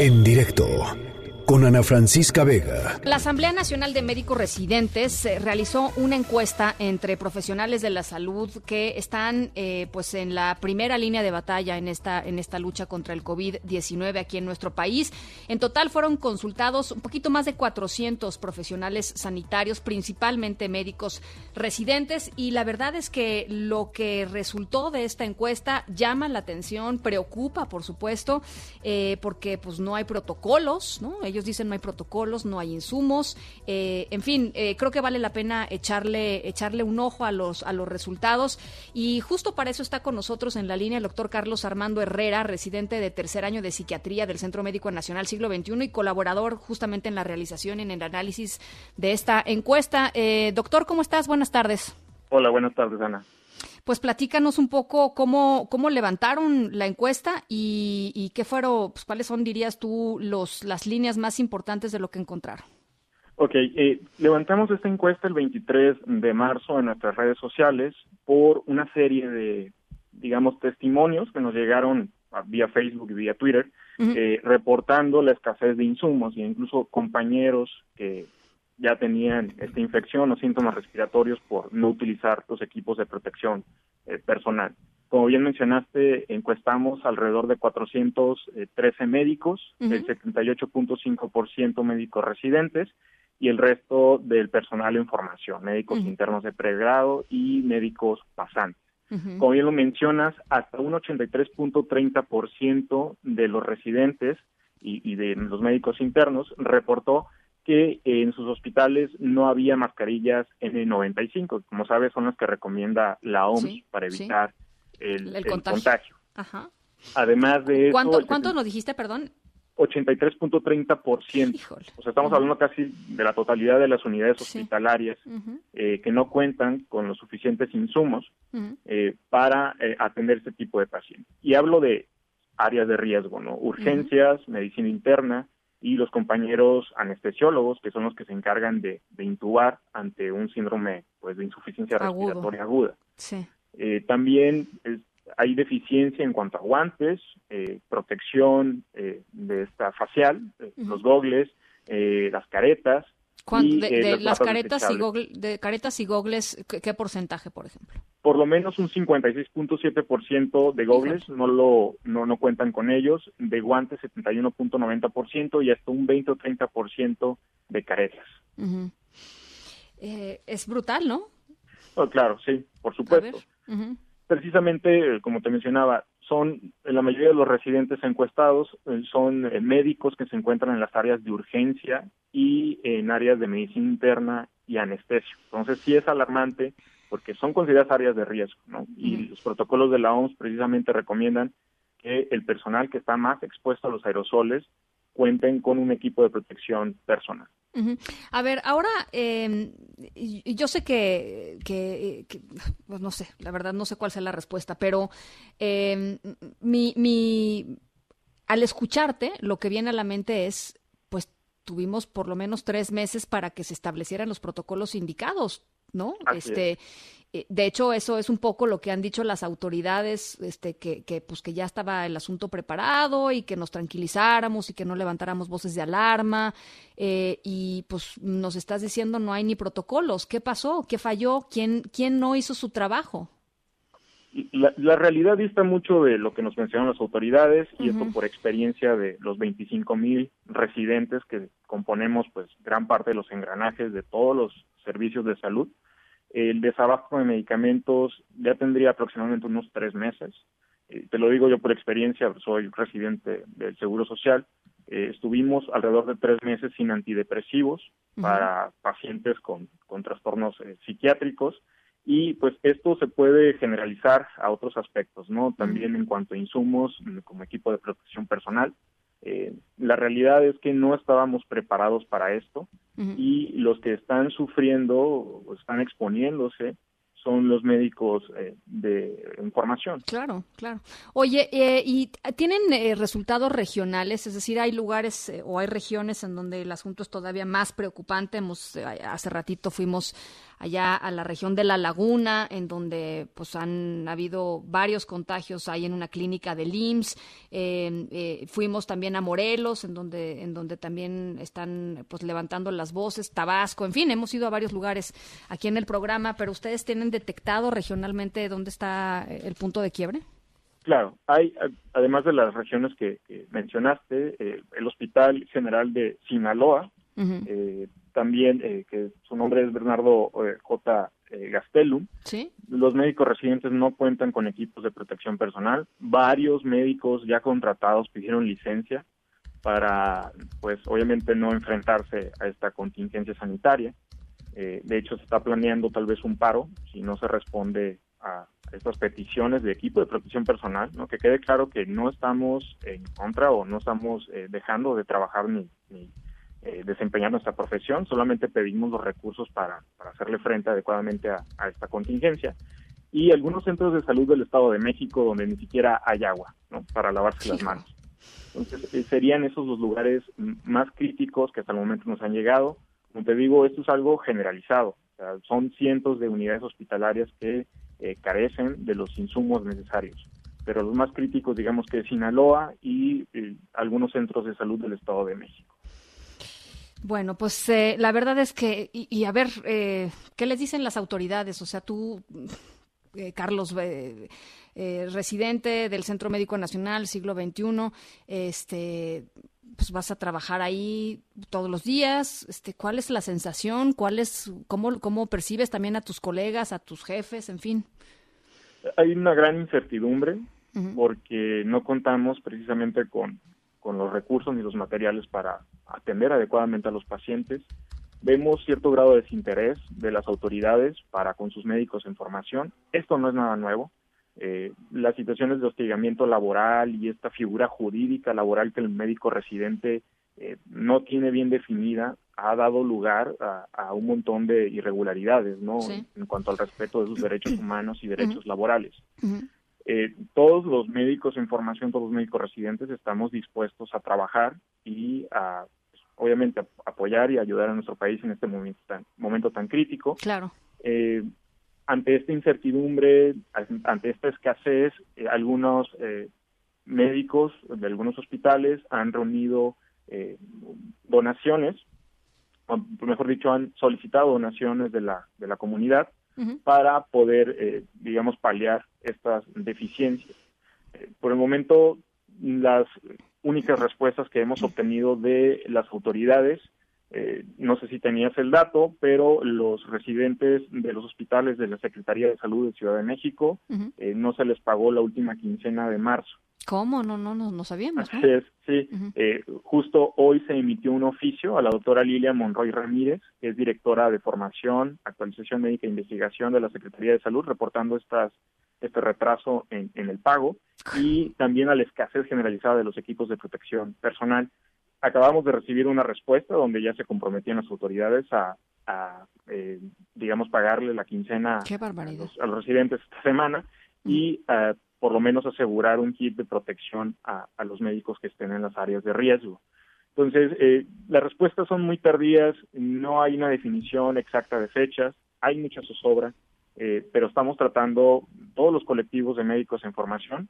En directo con Ana Francisca Vega. La Asamblea Nacional de Médicos Residentes eh, realizó una encuesta entre profesionales de la salud que están eh, pues en la primera línea de batalla en esta en esta lucha contra el COVID-19 aquí en nuestro país. En total fueron consultados un poquito más de 400 profesionales sanitarios, principalmente médicos residentes y la verdad es que lo que resultó de esta encuesta llama la atención, preocupa, por supuesto, eh, porque pues no hay protocolos, ¿no? Ellos dicen no hay protocolos, no hay insumos, eh, en fin, eh, creo que vale la pena echarle echarle un ojo a los a los resultados y justo para eso está con nosotros en la línea el doctor Carlos Armando Herrera, residente de tercer año de psiquiatría del Centro Médico Nacional Siglo XXI y colaborador justamente en la realización y en el análisis de esta encuesta. Eh, doctor, ¿cómo estás? Buenas tardes. Hola, buenas tardes, Ana pues platícanos un poco cómo, cómo levantaron la encuesta y, qué fueron, pues, cuáles son, dirías tú, los, las líneas más importantes de lo que encontraron. Ok, eh, levantamos esta encuesta el 23 de marzo en nuestras redes sociales por una serie de, digamos, testimonios que nos llegaron vía Facebook y vía Twitter, eh, reportando la escasez de insumos e incluso compañeros que ya tenían esta infección o síntomas respiratorios por no utilizar los equipos de protección eh, personal. Como bien mencionaste, encuestamos alrededor de 413 médicos, el 78.5% médicos residentes y el resto del personal en formación, médicos internos de pregrado y médicos pasantes. Como bien lo mencionas, hasta un 83.30% de los residentes y, y de los médicos internos reportó que en sus hospitales no había mascarillas N95. Como sabes, son las que recomienda la OMS para evitar el, contagio. Además de eso... ¿Cuánto, ¿Cuánto nos dijiste, perdón? 83.30%. O sea, estamos hablando casi de la totalidad de las unidades hospitalarias eh, que no cuentan con los suficientes insumos eh, para eh, atender este tipo de pacientes. Y hablo de áreas de riesgo, ¿no? Urgencias, medicina interna, y los compañeros anestesiólogos, que son los que se encargan de, intubar ante un síndrome pues, de insuficiencia respiratoria aguda. Eh, también hay deficiencia en cuanto a guantes, eh, protección eh, de esta facial, los gogles, las caretas. de, las caretas y, de caretas y gogles, ¿qué porcentaje, por ejemplo? Por lo menos un 56.7% de gogles no lo no, no cuentan con ellos, de guantes 71.90% y hasta un 20 o 30% de caretas. Eh, es brutal, ¿no? Oh, claro, sí, por supuesto. Precisamente, eh, como te mencionaba, son la mayoría de los residentes encuestados eh, son médicos que se encuentran en las áreas de urgencia y en áreas de medicina interna y anestesia. Entonces sí es alarmante porque son consideradas áreas de riesgo, ¿no? Y los protocolos de la OMS precisamente recomiendan que el personal que está más expuesto a los aerosoles cuenten con un equipo de protección personal. A ver, ahora eh, yo sé que, pues no sé, la verdad no sé cuál sea la respuesta, pero eh, mi, mi, al escucharte, lo que viene a la mente es, pues tuvimos por lo menos tres meses para que se establecieran los protocolos indicados. ¿No? este, eh, de hecho, eso es un poco lo que han dicho las autoridades, este, que, que, pues que ya estaba el asunto preparado y que nos tranquilizáramos y que no levantáramos voces de alarma. Eh, y pues nos estás diciendo no hay ni protocolos. ¿Qué pasó? ¿Qué falló? ¿Quién, quién no hizo su trabajo? La, la, realidad dista mucho de lo que nos mencionan las autoridades y esto por experiencia de los 25 mil residentes que componemos pues gran parte de los engranajes de todos los servicios de salud. El desabasto de medicamentos ya tendría aproximadamente unos tres meses. Eh, te lo digo yo por experiencia, soy residente del Seguro Social. Eh, estuvimos alrededor de tres meses sin antidepresivos para pacientes con, con trastornos eh, psiquiátricos y pues esto se puede generalizar a otros aspectos, ¿no? También en cuanto a insumos como equipo de protección personal. Eh, la realidad es que no estábamos preparados para esto y los que están sufriendo o están exponiéndose son los médicos eh, de información. Claro, claro. Oye, eh, ¿y tienen eh, resultados regionales? Es decir, ¿hay lugares o hay regiones en donde el asunto es todavía más preocupante? Hemos, hace ratito fuimos allá a la región de La Laguna, en donde pues han habido varios contagios ahí en una clínica de IMSS. Eh, fuimos también a Morelos, en donde, en donde también están pues levantando las voces, Tabasco, en fin, hemos ido a varios lugares aquí en el programa, pero ustedes tienen detectado regionalmente dónde está el punto de quiebre. Claro, hay, además de las regiones que, mencionaste, eh, el Hospital General de Sinaloa, eh, también, eh, que su nombre es Bernardo J. Gastelum. ¿Sí? Los médicos residentes no cuentan con equipos de protección personal. Varios médicos ya contratados pidieron licencia para, pues, obviamente no enfrentarse a esta contingencia sanitaria. de hecho, se está planeando tal vez un paro si no se responde a estas peticiones de equipo de protección personal, ¿no? que quede claro que no estamos en contra o no estamos eh, dejando de trabajar ni, eh, desempeñar nuestra profesión, solamente pedimos los recursos para, hacerle frente adecuadamente a, esta contingencia. Y algunos centros de salud del Estado de México donde ni siquiera hay agua ¿no? para lavarse las manos. Entonces, eh, serían esos los lugares más críticos que hasta el momento nos han llegado. Como te digo, esto es algo generalizado. son cientos de unidades hospitalarias que eh, carecen de los insumos necesarios. Pero los más críticos, digamos que es Sinaloa y eh, algunos centros de salud del Estado de México. Bueno, pues eh, la verdad es que, y, a ver, ¿qué les dicen las autoridades? O sea, tú, Carlos, residente del Centro Médico Nacional, siglo XXI, este, pues vas a trabajar ahí todos los días. Este, ¿Cuál es la sensación? ¿Cuál es, cómo, cómo percibes también a tus colegas, a tus jefes, en fin? Hay una gran incertidumbre porque no contamos precisamente con, con los recursos ni los materiales para atender adecuadamente a los pacientes. Vemos cierto grado de desinterés de las autoridades para con sus médicos en formación. Esto no es nada nuevo eh, las situaciones de hostigamiento laboral y esta figura jurídica laboral que el médico residente eh, no tiene bien definida ha dado lugar a, un montón de irregularidades, ¿no? En cuanto al respeto de sus derechos humanos y derechos laborales. Eh, todos los médicos en formación, todos los médicos residentes estamos dispuestos a trabajar y a, pues, obviamente, apoyar y ayudar a nuestro país en este momento tan, momento tan crítico. Claro. Eh, ante esta incertidumbre, ante esta escasez, eh, algunos eh, médicos de algunos hospitales han reunido eh, donaciones, o mejor dicho, han solicitado donaciones de la, de la comunidad para poder, digamos, paliar estas deficiencias. por el momento, las únicas respuestas que hemos obtenido de las autoridades eh, no sé si tenías el dato, pero los residentes de los hospitales de la Secretaría de Salud de Ciudad de México eh, no se les pagó la última quincena de marzo. ¿Cómo? No, no, no, no sabíamos. Así es, sí. Eh, justo hoy se emitió un oficio a la doctora Lilia Monroy Ramírez, que es directora de formación, actualización médica e investigación de la Secretaría de Salud, reportando estas este retraso en, en el pago y también a la escasez generalizada de los equipos de protección personal acabamos de recibir una respuesta donde ya se comprometían las autoridades a, eh, digamos, pagarle la quincena a los, residentes esta semana y uh, por lo menos asegurar un kit de protección a, los médicos que estén en las áreas de riesgo. Entonces, eh, las respuestas son muy tardías, no hay una definición exacta de fechas, hay mucha zozobra, eh, pero estamos tratando todos los colectivos de médicos en formación,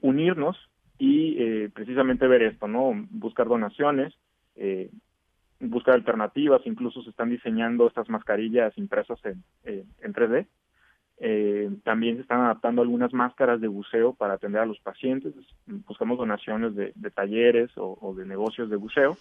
unirnos y eh, precisamente ver esto, ¿no? Buscar donaciones, eh, buscar alternativas, incluso se están diseñando estas mascarillas impresas en, eh, en 3D. Eh, también se están adaptando algunas máscaras de buceo para atender a los pacientes. Buscamos donaciones de, talleres o, de negocios de buceo.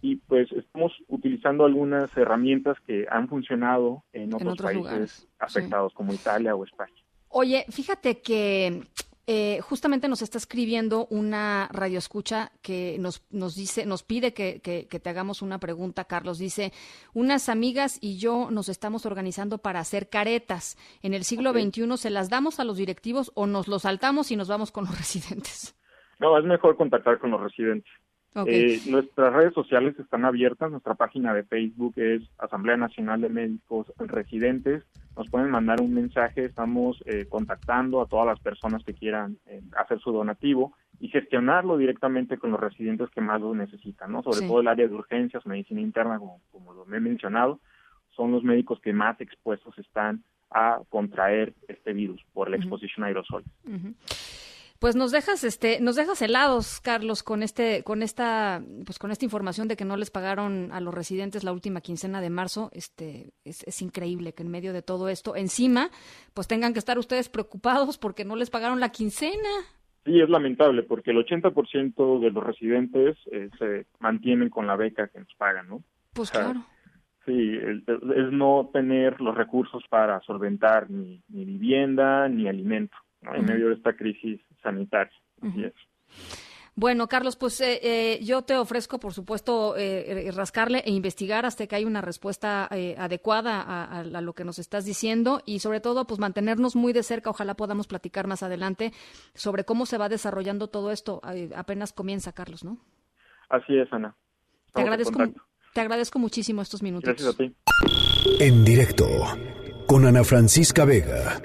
Y pues estamos utilizando algunas herramientas que han funcionado en otros, países afectados como Italia o España. Oye, fíjate que eh, justamente nos está escribiendo una radioescucha que nos, nos dice, nos pide que, te hagamos una pregunta, Carlos. Dice, unas amigas y yo nos estamos organizando para hacer caretas. En el siglo XXI, ¿se las damos a los directivos o nos los saltamos y nos vamos con los residentes? No, es mejor contactar con los residentes. Eh, nuestras redes sociales están abiertas, nuestra página de Facebook es Asamblea Nacional de Médicos Residentes, nos pueden mandar un mensaje, estamos eh, contactando a todas las personas que quieran eh, hacer su donativo y gestionarlo directamente con los residentes que más lo necesitan, ¿no? Sobre todo el área de urgencias, medicina interna, como, como lo he mencionado, son los médicos que más expuestos están a contraer este virus por la exposición a aerosol. Pues nos dejas, este, nos dejas helados, Carlos, con este, con esta, pues con esta información de que no les pagaron a los residentes la última quincena de marzo. Este, es, es increíble que en medio de todo esto, encima, pues tengan que estar ustedes preocupados porque no les pagaron la quincena. Sí, es lamentable porque el 80% de los residentes eh, se mantienen con la beca que nos pagan, ¿no? Pues claro. Sí, es no tener los recursos para solventar ni, ni vivienda ni alimento en medio de esta crisis sanitaria. Bueno, Carlos, pues eh, eh, yo te ofrezco, por supuesto, eh, rascarle e investigar hasta que haya una respuesta adecuada a, a, lo que nos estás diciendo y, sobre todo, pues mantenernos muy de cerca. Ojalá podamos platicar más adelante sobre cómo se va desarrollando todo esto. apenas comienza, Carlos, ¿no? Así es, Ana. te agradezco, te agradezco muchísimo estos minutos. Gracias a ti. En directo con Ana Francisca Vega.